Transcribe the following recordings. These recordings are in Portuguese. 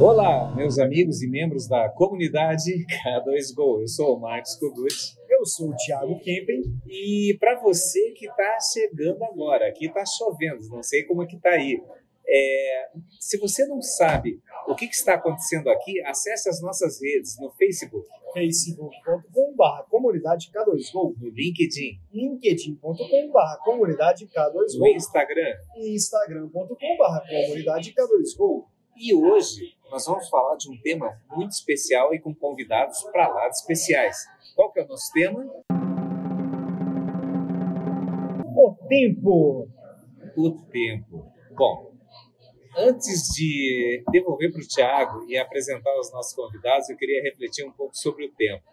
Olá, meus amigos e membros da comunidade K2Go. Eu sou o Marcos Kogut. Eu sou o Thiago Kempen. E para você que está chegando agora, aqui está chovendo, não sei como é que está aí. É, se você não sabe o que, que, está acontecendo aqui, acesse as nossas redes no Facebook. facebook.com.br comunidade K2Go. No LinkedIn. linkedin.com.br comunidade K2Go. No Instagram. instagram.com.br comunidade K2Go. E hoje nós vamos falar de um tema muito especial e com convidados para lá de especiais. Qual que é o nosso tema? O tempo. O tempo. Bom, antes de devolver para o Tiago e apresentar os nossos convidados, eu queria refletir um pouco sobre o tempo.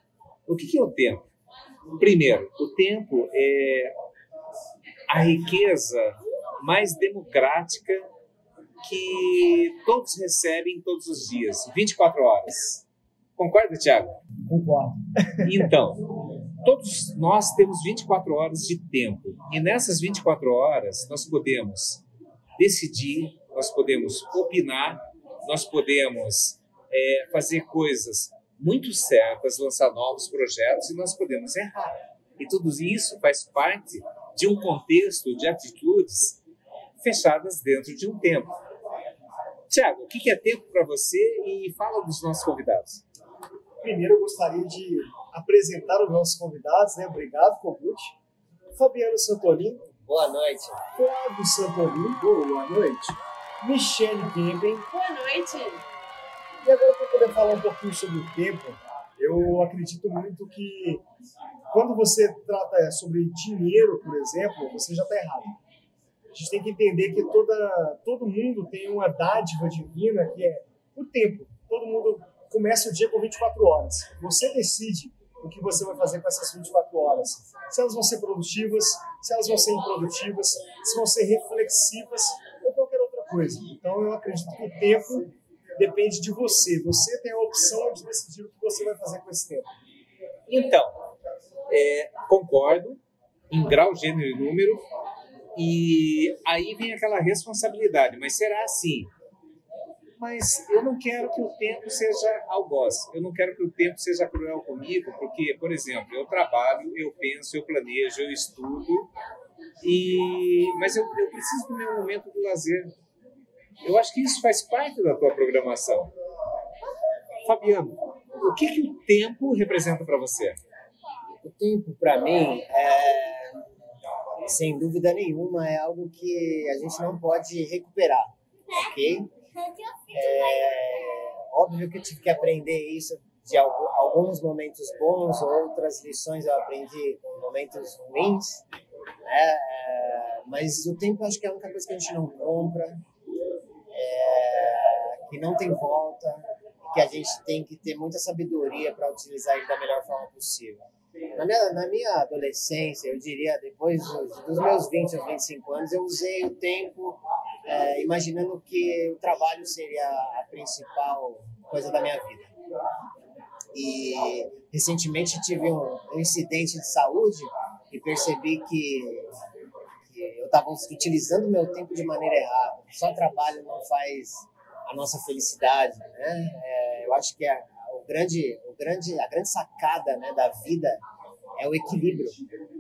O que é o tempo? Primeiro, o tempo é a riqueza mais democrática que todos recebem todos os dias, 24 horas. Concorda, Tiago? Concordo. Então, todos nós temos 24 horas de tempo. E nessas 24 horas, nós podemos decidir, nós podemos opinar, nós podemos é, fazer coisas muito certas, lançar novos projetos e nós podemos errar. E tudo isso faz parte de um contexto de atitudes fechadas dentro de um tempo. Tiago, o que é tempo para você e fala dos nossos convidados. Primeiro, eu gostaria de apresentar os nossos convidados, né? Obrigado, Kogut. Fabiano Santolin. Boa noite. Flávio Santolin. Boa noite. Michele Kempen. Boa noite. E agora, para poder falar um pouquinho sobre o tempo, eu acredito muito que quando você trata sobre dinheiro, por exemplo, você já está errado a gente tem que entender que toda, todo mundo tem uma dádiva divina que é o tempo. Todo mundo começa o dia com 24 horas. Você decide o que você vai fazer com essas 24 horas. Se elas vão ser produtivas, se elas vão ser improdutivas, se vão ser reflexivas ou qualquer outra coisa. Então eu acredito que o tempo depende de você. Você tem a opção de decidir o que você vai fazer com esse tempo. Então, é, concordo em grau, gênero e número. E aí vem aquela responsabilidade, mas será assim? Mas eu não quero que o tempo seja algoz, eu não quero que o tempo seja cruel comigo, porque, por exemplo, eu trabalho, eu penso, eu planejo, eu estudo, e mas eu, eu preciso do meu momento do lazer. Eu acho que isso faz parte da tua programação. Fabiano, o que, que o tempo representa para você? O tempo, para mim, é sem dúvida nenhuma, é algo que a gente não pode recuperar, ok? É óbvio que eu tive que aprender isso de alguns momentos bons, outras lições eu aprendi com momentos ruins, né? Mas o tempo acho que é a única coisa que a gente não compra, é, que não tem volta, que a gente tem que ter muita sabedoria para utilizar ele da melhor forma possível. Na minha, na minha adolescência, eu diria, depois dos, dos meus 20 aos 25 anos, eu usei o tempo é, imaginando que o trabalho seria a principal coisa da minha vida. E recentemente tive um, incidente de saúde e percebi que, que eu estava utilizando meu tempo de maneira errada. Só trabalho não faz a nossa felicidade, né? É, eu acho que a, o grande, o grande, a grande sacada né, da vida é o equilíbrio.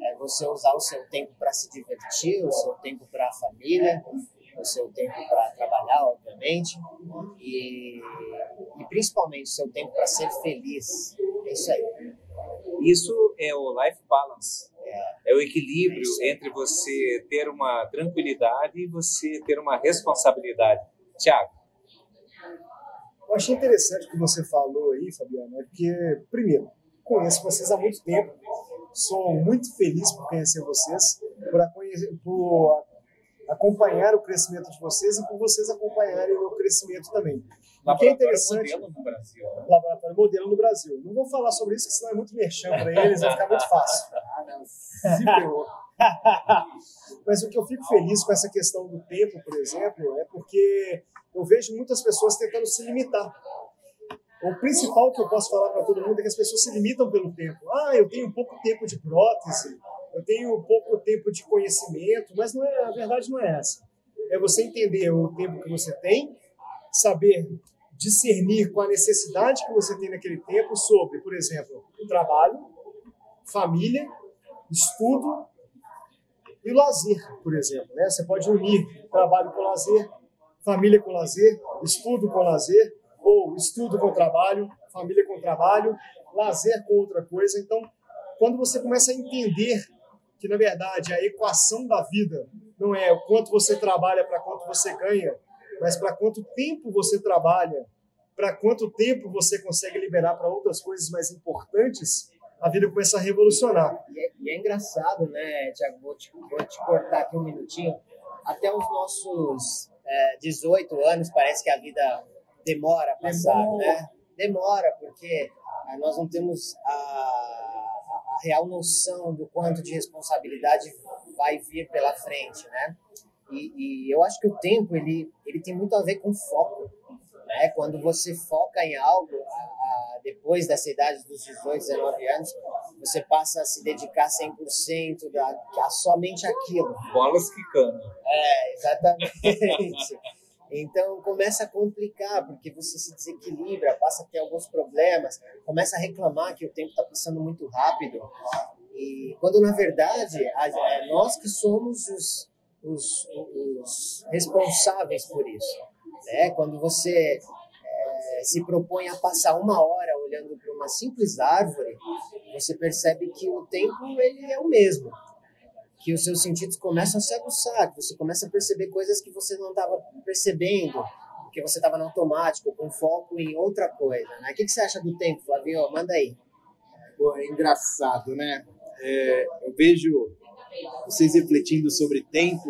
É você usar o seu tempo para se divertir, o seu tempo para a família, o seu tempo para trabalhar, obviamente, e, e principalmente o seu tempo para ser feliz. É isso aí. Isso é o life balance. É, é o equilíbrio é entre você ter uma tranquilidade e você ter uma responsabilidade. Tiago. Eu achei interessante o que você falou aí, Fabiana, é porque, primeiro, conheço vocês há muito tempo, sou muito feliz por conhecer vocês, por, por acompanhar o crescimento de vocês e por vocês acompanharem o meu crescimento também. O que é interessante. Modelo no Brasil. Né? Laboratório modelo no Brasil. Não vou falar sobre isso, senão é muito merchan para eles, vai ficar muito fácil. ah, não. Se Mas o que eu fico feliz com essa questão do tempo, por exemplo, é porque eu vejo muitas pessoas tentando se limitar. O principal que eu posso falar para todo mundo é que as pessoas se limitam pelo tempo. Ah, eu tenho pouco tempo de prótese, eu tenho pouco tempo de conhecimento, mas não é, a verdade não é essa. É você entender o tempo que você tem, saber discernir com a necessidade que você tem naquele tempo sobre, por exemplo, trabalho, família, estudo e lazer, por exemplo. Né? Você pode unir trabalho com lazer, família com lazer, estudo com lazer, ou estudo com trabalho, família com trabalho, lazer com outra coisa. Então, quando você começa a entender que, na verdade, a equação da vida não é o quanto você trabalha para quanto você ganha, mas para quanto tempo você trabalha, para quanto tempo você consegue liberar para outras coisas mais importantes, a vida começa a revolucionar. E é, e é engraçado, né, Tiago? Vou vou te cortar aqui um minutinho. Até os nossos é, 18 anos, parece que a vida demora a passar, demora. né? Demora, porque ah, nós não temos a, a real noção do quanto de responsabilidade vai vir pela frente, né? E, e, eu acho que o tempo ele, ele tem muito a ver com foco. Né? Quando você foca em algo, a, a, depois dessa idade dos 18, 19 anos, você passa a se dedicar 100% da, a somente aquilo. Bolas quicando. É, exatamente. Então começa a complicar, porque você se desequilibra, passa a ter alguns problemas, começa a reclamar que o tempo está passando muito rápido. E quando na verdade é nós que somos os, os, os responsáveis por isso. Né? Quando você é, se propõe a passar uma hora olhando para uma simples árvore, você percebe que o tempo ele é o mesmo. Que os seus sentidos começam a se aguçar, que você começa a perceber coisas que você não estava percebendo, porque você estava no automático, com foco em outra coisa. Né? O que, que você acha do tempo, Flavio? Manda aí. Pô, é engraçado, né? É, eu vejo vocês refletindo sobre tempo,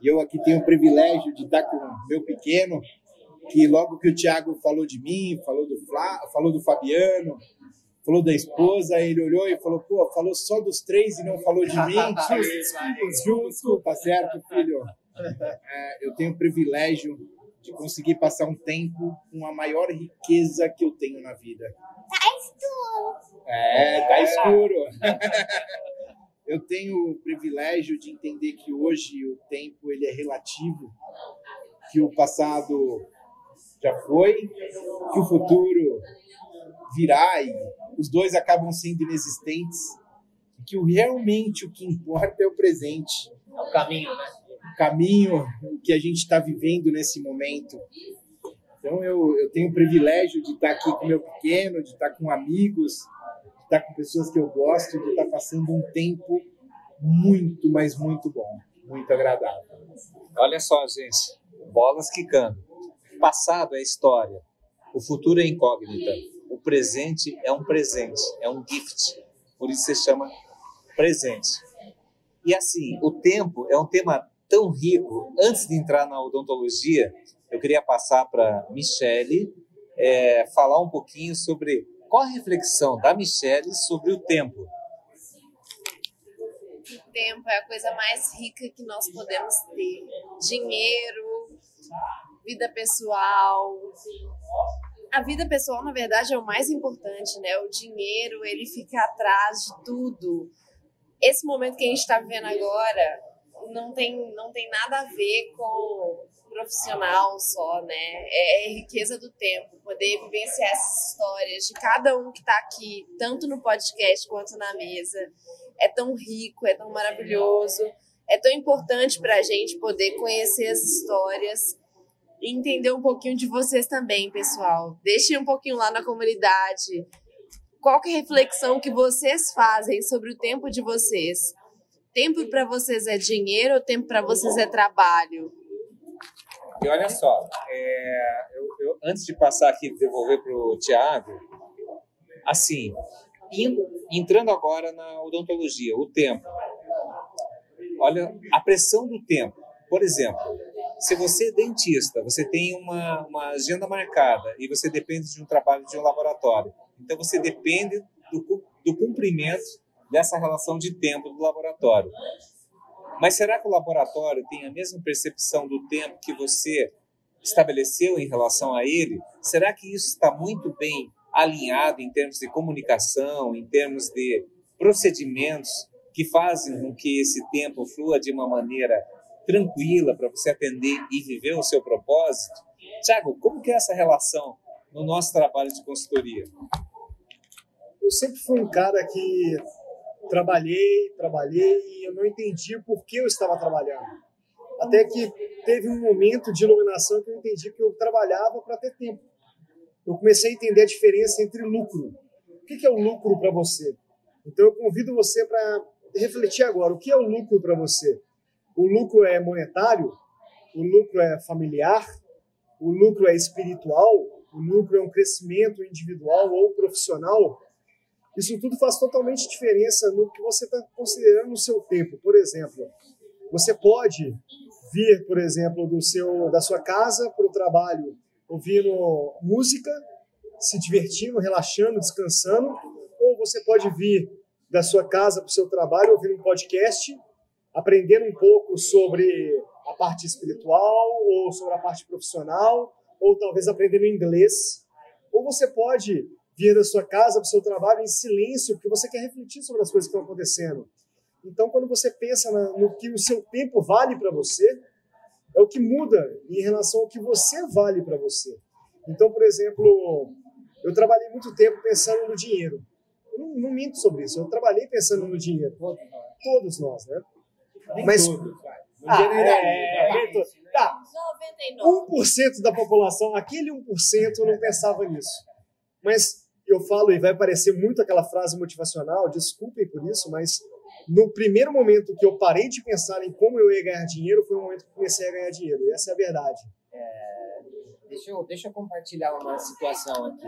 e eu aqui tenho o privilégio de estar com meu pequeno, que logo que o Thiago falou de mim, falou do, Flá, falou do Fabiano, falou da esposa, ele olhou e falou, pô, falou só dos três e não falou de mim. Justo, tá certo, filho? É, eu tenho o privilégio de conseguir passar um tempo com a maior riqueza que eu tenho na vida. Tá escuro. É, tá escuro. eu tenho o privilégio de entender que hoje o tempo ele é relativo, que o passado já foi, que o futuro virá e os dois acabam sendo inexistentes, que o, realmente o que importa é o presente. É o caminho, né? O caminho que a gente está vivendo nesse momento. Então eu, eu tenho o privilégio de estar aqui com meu pequeno, de estar com amigos, de estar com pessoas que eu gosto, de estar passando um tempo muito, mas muito bom, muito agradável. Olha só, gente, bolas quicando. O passado é história, o futuro é incógnita, o presente é um presente, é um gift, por isso se chama presente. E assim, o tempo é um tema tão rico. Antes de entrar na odontologia, eu queria passar para Michele é, falar um pouquinho sobre qual a reflexão da Michele sobre o tempo. O tempo é a coisa mais rica que nós podemos ter. Dinheiro, vida pessoal. A vida pessoal, na verdade, é o mais importante, né? O dinheiro, ele fica atrás de tudo. Esse momento que a gente está vivendo agora não tem, não tem nada a ver com profissional só, né? É, é riqueza do tempo, poder vivenciar essas histórias de cada um que está aqui, tanto no podcast quanto na mesa. É tão rico, é tão maravilhoso, é tão importante para a gente poder conhecer as histórias e entender um pouquinho de vocês também, pessoal. Deixem um pouquinho lá na comunidade. Qual que é a reflexão que vocês fazem sobre o tempo de vocês? Tempo para vocês é dinheiro ou tempo para vocês é trabalho? E olha só, é, eu, eu, antes de passar aqui devolver para o Tiago, assim, indo, entrando agora na odontologia, o tempo. Olha, a pressão do tempo. Por exemplo, se você é dentista, você tem uma, uma agenda marcada e você depende de um trabalho de um laboratório, então você depende do, do cumprimento dessa relação de tempo do laboratório. Mas será que o laboratório tem a mesma percepção do tempo que você estabeleceu em relação a ele? Será que isso está muito bem alinhado em termos de comunicação, em termos de procedimentos que fazem com que esse tempo flua de uma maneira tranquila para você atender e viver o seu propósito? Tiago, como que é essa relação no nosso trabalho de consultoria? Eu sempre fui um cara que trabalhei, trabalhei e eu não entendi por que eu estava trabalhando. Até que teve um momento de iluminação que eu entendi que eu trabalhava para ter tempo. Eu comecei a entender a diferença entre lucro. O que é o lucro para você? Então eu convido você para refletir agora. O que é o lucro para você? O lucro é monetário? O lucro é familiar? O lucro é espiritual? O lucro é um crescimento individual ou profissional? Isso tudo faz totalmente diferença no que você está considerando no seu tempo. Por exemplo, você pode vir, por exemplo, do seu, da sua casa para o trabalho ouvindo música, se divertindo, relaxando, descansando, ou você pode vir da sua casa para o seu trabalho ouvindo um podcast, aprendendo um pouco sobre a parte espiritual ou sobre a parte profissional, ou talvez aprendendo inglês. Ou você pode vir da sua casa para o seu trabalho em silêncio, porque você quer refletir sobre as coisas que estão acontecendo. Então, quando você pensa no que o seu tempo vale para você, é o que muda em relação ao que você vale para você. Então, por exemplo, eu trabalhei muito tempo pensando no dinheiro. Eu não, não, minto sobre isso. Eu trabalhei pensando no dinheiro. Todos nós, né? Nem Mas todos, ah, é, é, tá. 1% da população, aquele 1% não pensava nisso. Mas eu falo, e vai parecer muito aquela frase motivacional, desculpem por isso, mas no primeiro momento que eu parei de pensar em como eu ia ganhar dinheiro, foi o momento que comecei a ganhar dinheiro. E essa é a verdade. É, deixa, eu, deixa eu compartilhar uma situação aqui.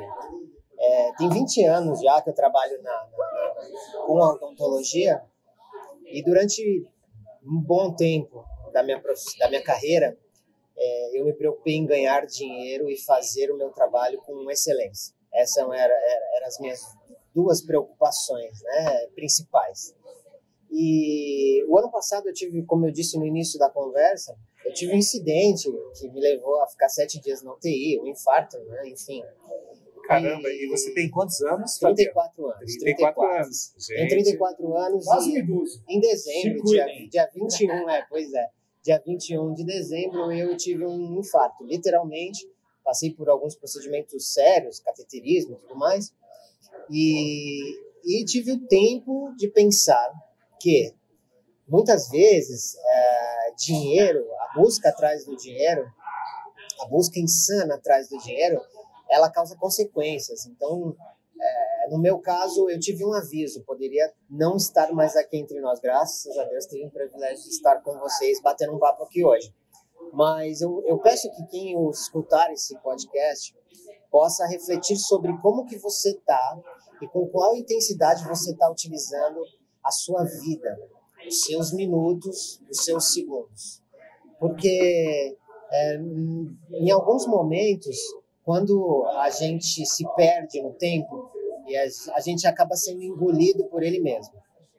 É, tem 20 anos já que eu trabalho na, na, com odontologia e durante um bom tempo da minha, da minha carreira, é, eu me preocupei em ganhar dinheiro e fazer o meu trabalho com excelência. Essas eram, eram, eram as minhas duas preocupações né, principais. E o ano passado eu tive, como eu disse no início da conversa, eu tive um incidente que me levou a ficar sete dias na UTI, um infarto, né? enfim. Caramba, e, e você tem quantos anos? 34 anos. 34, 34. anos. Gente. Tem 34 anos. Quase idoso. Em dezembro, dia, dia 21, é, pois é. Dia 21 de dezembro eu tive um infarto, literalmente. Passei por alguns procedimentos sérios, cateterismo e tudo mais. E, e tive o tempo de pensar que muitas vezes é, dinheiro, a busca atrás do dinheiro, a busca insana atrás do dinheiro, ela causa consequências. Então, é, no meu caso, eu tive um aviso, poderia não estar mais aqui entre nós, graças a Deus, tenho o privilégio de estar com vocês, batendo um papo aqui hoje. Mas eu, eu peço que quem escutar esse podcast possa refletir sobre como que você está e com qual intensidade você está utilizando a sua vida, os seus minutos, os seus segundos. Porque é, em alguns momentos, quando a gente se perde no tempo, e a, gente acaba sendo engolido por ele mesmo.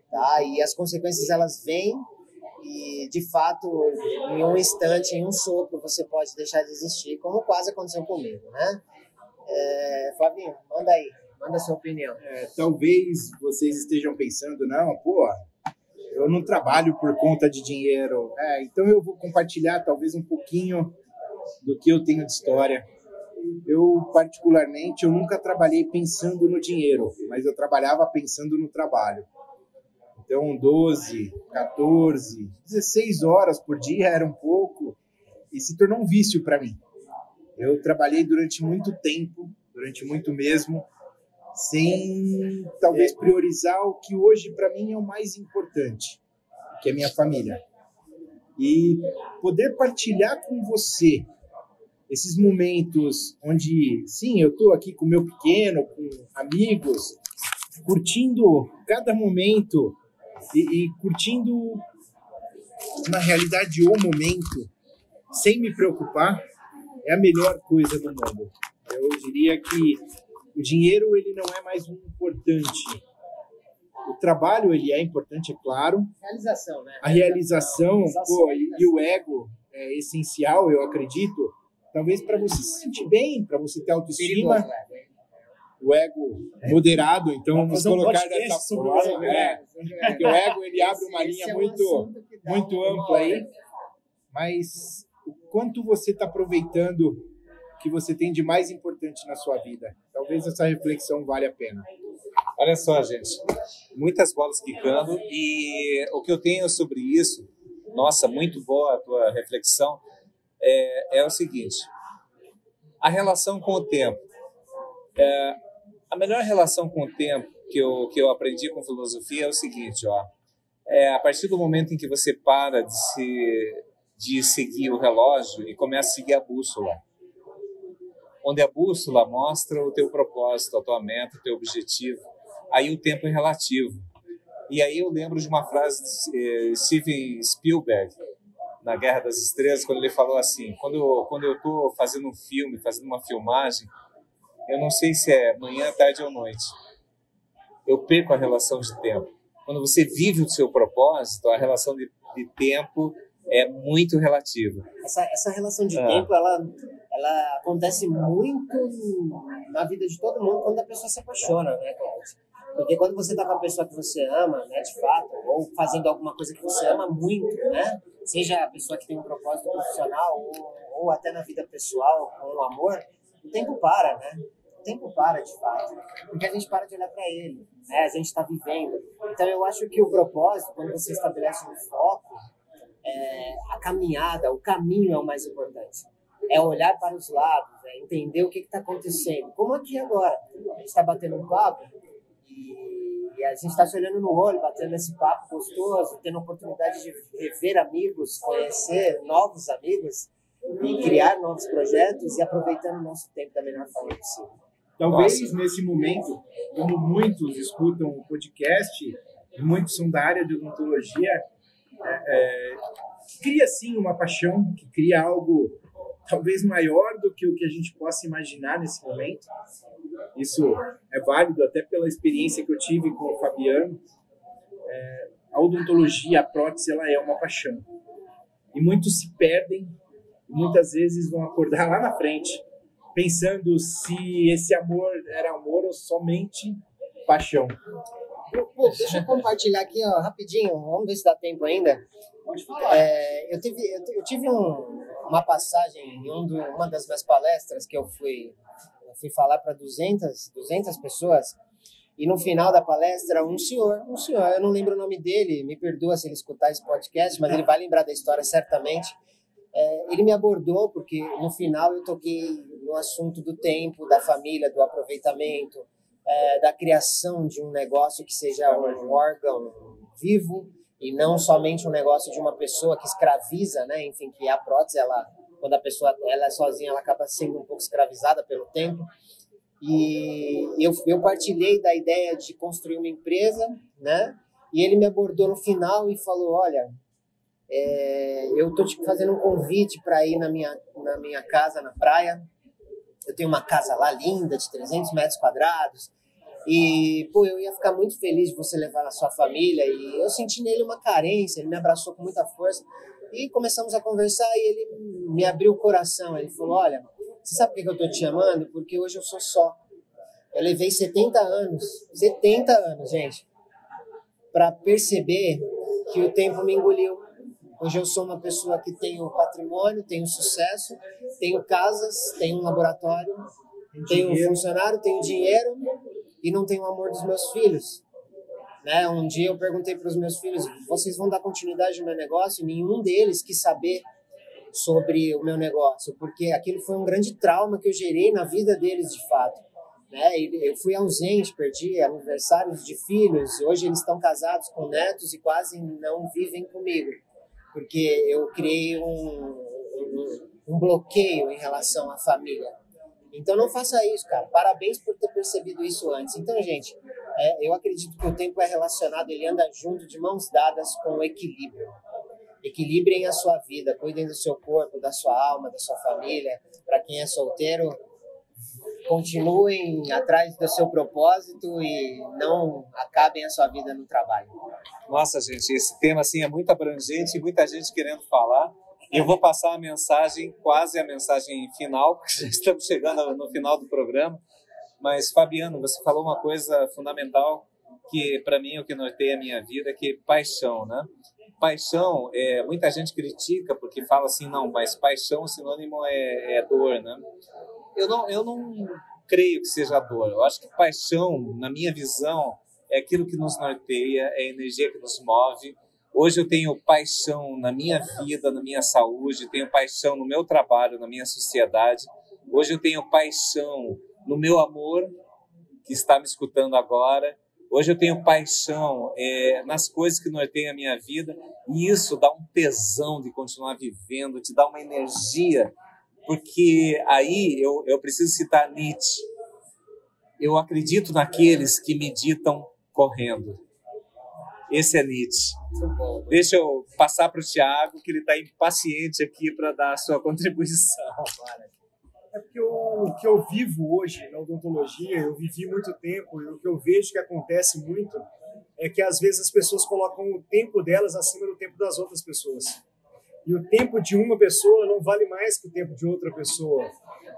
Tá? E as consequências elas vêm e de fato em um instante, em um sopro você pode deixar de existir, como quase aconteceu comigo, né? É, Fabinho, manda aí. Manda sua opinião. É, talvez vocês estejam pensando, não, pô, eu não trabalho por conta de dinheiro. É, então eu vou compartilhar talvez um pouquinho do que eu tenho de história. Eu, particularmente, eu nunca trabalhei pensando no dinheiro, mas eu trabalhava pensando no trabalho. Então, 12, 14, 16 horas por dia era um pouco e se tornou um vício para mim. Eu trabalhei durante muito tempo, durante muito mesmo, sem talvez priorizar o que hoje para mim é o mais importante, que é minha família. E poder partilhar com você esses momentos onde, sim, eu estou aqui com meu pequeno, com amigos, curtindo cada momento e, e curtindo, na realidade, o momento, sem me preocupar, é a melhor coisa do mundo. Eu diria que o dinheiro ele não é mais um importante. O trabalho ele é importante, é claro. Realização, né? A realização, realização pô, e, e o ego é essencial, eu acredito. Talvez para você se sentir bem, para você ter autoestima. O ego moderado, então vamos colocar dessa forma. É, porque o ego ele abre uma linha é muito, muito ampla aí. Mas o quanto você está aproveitando que você tem de mais importante na sua vida? Talvez essa reflexão valha a pena. Olha só, gente, muitas bolas quicando e o que eu tenho sobre isso, nossa, muito boa a tua reflexão, é, é o seguinte: a relação com o tempo. É, a melhor relação com o tempo que eu, que eu aprendi com filosofia é o seguinte, ó. É, a partir do momento em que você para de, se, de seguir o relógio e começa a seguir a bússola, onde a bússola mostra o teu propósito, a tua meta, o teu objetivo, aí o tempo é relativo. E aí eu lembro de uma frase de eh, Steven Spielberg, na Guerra das Estrelas, quando ele falou assim: quando eu, quando eu estou fazendo um filme, fazendo uma filmagem, eu não sei se é manhã, tarde ou noite. Eu perco a relação de tempo. Quando você vive o seu propósito, a relação de, de tempo é muito relativa. Essa, essa relação de ah. tempo, ela, ela acontece muito na vida de todo mundo quando a pessoa se apaixona, né, Cláudio? Porque quando você está com a pessoa que você ama, né, de fato, ou fazendo alguma coisa que você ama muito, né, seja a pessoa que tem um propósito profissional ou, ou até na vida pessoal, com o amor, o tempo para, né? O tempo para, de fato, porque a gente para de olhar para ele, né? A gente está vivendo. Então, eu acho que o propósito, quando você estabelece um foco, é, a caminhada, o caminho é o mais importante. É olhar para os lados, é entender o que está acontecendo. Como aqui agora, a gente está batendo um papo e, e a gente está se olhando no olho, batendo esse papo gostoso, tendo a oportunidade de rever amigos, conhecer novos amigos e criar novos projetos e aproveitando o nosso tempo da melhor forma possível. Talvez Nossa. nesse momento, como muitos escutam o podcast, muitos são da área de odontologia, é, é, cria sim uma paixão, que cria algo talvez maior que o que a gente possa imaginar nesse momento. Isso é válido até pela experiência que eu tive com o Fabiano. É, a odontologia, a prótese, ela é uma paixão. E muitos se perdem, muitas vezes vão acordar lá na frente, pensando se esse amor era amor ou somente paixão. Pô, deixa eu compartilhar aqui ó, rapidinho, vamos ver se dá tempo ainda. Pode falar. É, eu tive, eu tive um, uma passagem em um do, uma das minhas palestras que eu fui, eu fui falar para 200, 200 pessoas. E no final da palestra, um senhor, um senhor, eu não lembro o nome dele, me perdoa se ele escutar esse podcast, mas ele vai lembrar da história certamente. É, ele me abordou porque no final eu toquei no assunto do tempo, da família, do aproveitamento, é, da criação de um negócio que seja um órgão vivo e não somente um negócio de uma pessoa que escraviza, né? Enfim, que a prótese, ela, quando a pessoa ela é sozinha, ela acaba sendo um pouco escravizada pelo tempo. E eu, eu partilhei da ideia de construir uma empresa, né? E ele me abordou no final e falou: Olha, é, eu estou te fazendo um convite para ir na minha, na minha casa na praia. Eu tenho uma casa lá linda, de 300 metros quadrados. E, pô, eu ia ficar muito feliz de você levar a sua família. E eu senti nele uma carência, ele me abraçou com muita força. E começamos a conversar e ele me abriu o coração. Ele falou: Olha, você sabe por que eu tô te amando? Porque hoje eu sou só. Eu levei 70 anos, 70 anos, gente, para perceber que o tempo me engoliu. Hoje eu sou uma pessoa que tenho patrimônio, tenho sucesso, tenho casas, tenho um laboratório, tenho um funcionário, tenho dinheiro e não tenho o amor dos meus filhos. Né? Um dia eu perguntei para os meus filhos: vocês vão dar continuidade ao meu negócio? Nenhum deles quis saber sobre o meu negócio, porque aquilo foi um grande trauma que eu gerei na vida deles de fato. Né? Eu fui ausente, perdi aniversários de filhos, hoje eles estão casados com netos e quase não vivem comigo, porque eu criei um, um, um bloqueio em relação à família. Então não faça isso, cara. Parabéns por ter percebido isso antes. Então, gente, é, eu acredito que o tempo é relacionado, ele anda junto de mãos dadas com o equilíbrio. Equilibrem a sua vida, cuidem do seu corpo, da sua alma, da sua família. Para quem é solteiro, continuem atrás do seu propósito e não acabem a sua vida no trabalho. Nossa, gente, esse tema assim é muito abrangente e muita gente querendo falar. Eu vou passar a mensagem, quase a mensagem final, porque já estamos chegando no final do programa. Mas, Fabiano, você falou uma coisa fundamental que, para mim, é o que norteia a minha vida, que é paixão, né? paixão, é, muita gente critica porque fala assim, não, mas paixão sinônimo é, é dor, né? Eu não, eu não creio que seja dor. Eu acho que paixão, na minha visão, é aquilo que nos norteia, é a energia que nos move. Hoje eu tenho paixão na minha vida, na minha saúde, tenho paixão no meu trabalho, na minha sociedade. Hoje eu tenho paixão no meu amor, que está me escutando agora. Hoje eu tenho paixão é, nas coisas que norteiam a minha vida e isso dá um tesão de continuar vivendo, te dá uma energia, porque aí eu, eu preciso citar Nietzsche. Eu acredito naqueles que meditam correndo. Esse é Nietzsche. Deixa eu passar para o Tiago, que ele está impaciente aqui para dar a sua contribuição. É porque o que eu vivo hoje na odontologia, eu vivi muito tempo, e o que eu vejo que acontece muito é que às vezes as pessoas colocam o tempo delas acima do tempo das outras pessoas. E o tempo de uma pessoa não vale mais que o tempo de outra pessoa.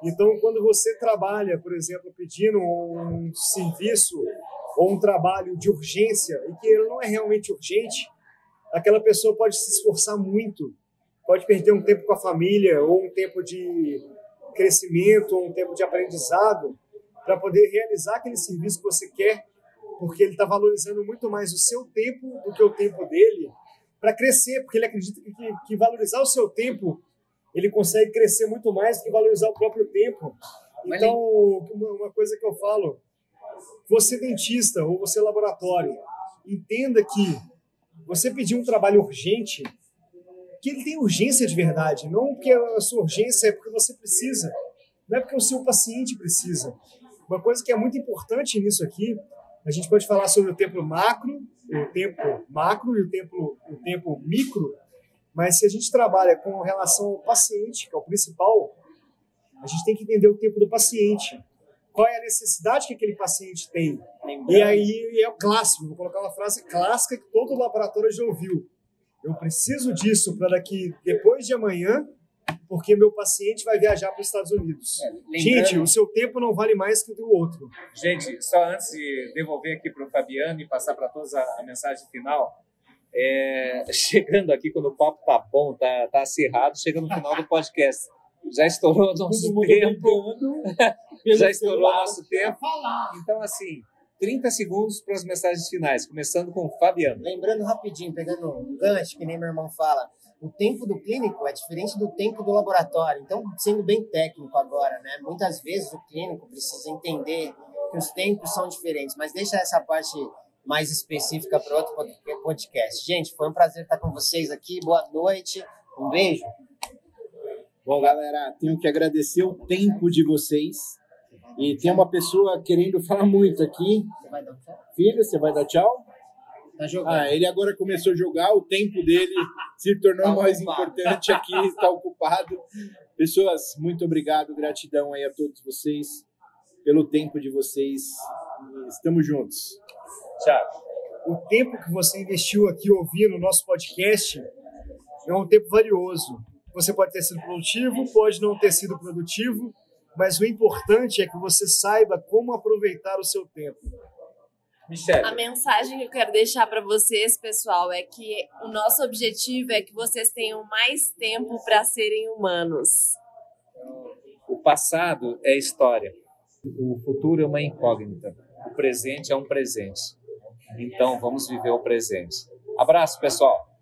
Então, quando você trabalha, por exemplo, pedindo um serviço ou um trabalho de urgência e que ele não é realmente urgente, aquela pessoa pode se esforçar muito, pode perder um tempo com a família ou um tempo de crescimento ou um tempo de aprendizado para poder realizar aquele serviço que você quer, porque ele está valorizando muito mais o seu tempo do que o tempo dele para crescer, porque ele acredita que, que valorizar o seu tempo ele consegue crescer muito mais do que valorizar o próprio tempo. Então, uma coisa que eu falo, você dentista ou você laboratório, entenda que você pedir um trabalho urgente, que ele tem urgência de verdade, não que a sua urgência é porque você precisa, não é porque o seu paciente precisa. Uma coisa que é muito importante nisso aqui, a gente pode falar sobre o tempo macro, o tempo macro e o tempo, o tempo micro, mas se a gente trabalha com relação ao paciente, que é o principal, a gente tem que entender o tempo do paciente qual é a necessidade que aquele paciente tem. E aí é o clássico, vou colocar uma frase clássica que todo laboratório já ouviu. Eu preciso disso para daqui, depois de amanhã, porque meu paciente vai viajar para os Estados Unidos. É, gente, o seu tempo não vale mais que o do outro. Gente, só antes de devolver aqui para o Fabiano e passar para todos a, a, mensagem final, é, chegando aqui quando o papo tá bom, tá, tá acirrado, chegando no final do podcast já estourou nosso tempo. já estourou nosso tempo. Então, assim, 30 segundos para as mensagens finais, começando com o Fabiano. Lembrando rapidinho, pegando um gancho, que nem meu irmão fala, o tempo do clínico é diferente do tempo do laboratório. Então, sendo bem técnico agora, né? Muitas vezes o clínico precisa entender que os tempos são diferentes, mas deixa essa parte mais específica para outro podcast. Gente, foi um prazer estar com vocês aqui. Boa noite. Um beijo. Bom, galera, tenho que agradecer o tempo de vocês. E tem uma pessoa querendo falar muito aqui. Você vai dar tchau? Filho, você vai dar tchau? Tá jogando. Ah, ele agora começou a jogar, o tempo dele se tornou tá mais importante aqui, está ocupado. Pessoas, muito obrigado, gratidão aí a todos vocês pelo tempo de vocês. Estamos juntos. Tchau. O tempo que você investiu aqui ouvindo o nosso podcast é um tempo valioso. Você pode ter sido produtivo, pode não ter sido produtivo, mas o importante é que você saiba como aproveitar o seu tempo. Michelle. A mensagem que eu quero deixar para vocês, pessoal, é que o nosso objetivo é que vocês tenham mais tempo para serem humanos. O passado é história. O futuro é uma incógnita. O presente é um presente. Então, vamos viver o presente. Abraço, pessoal.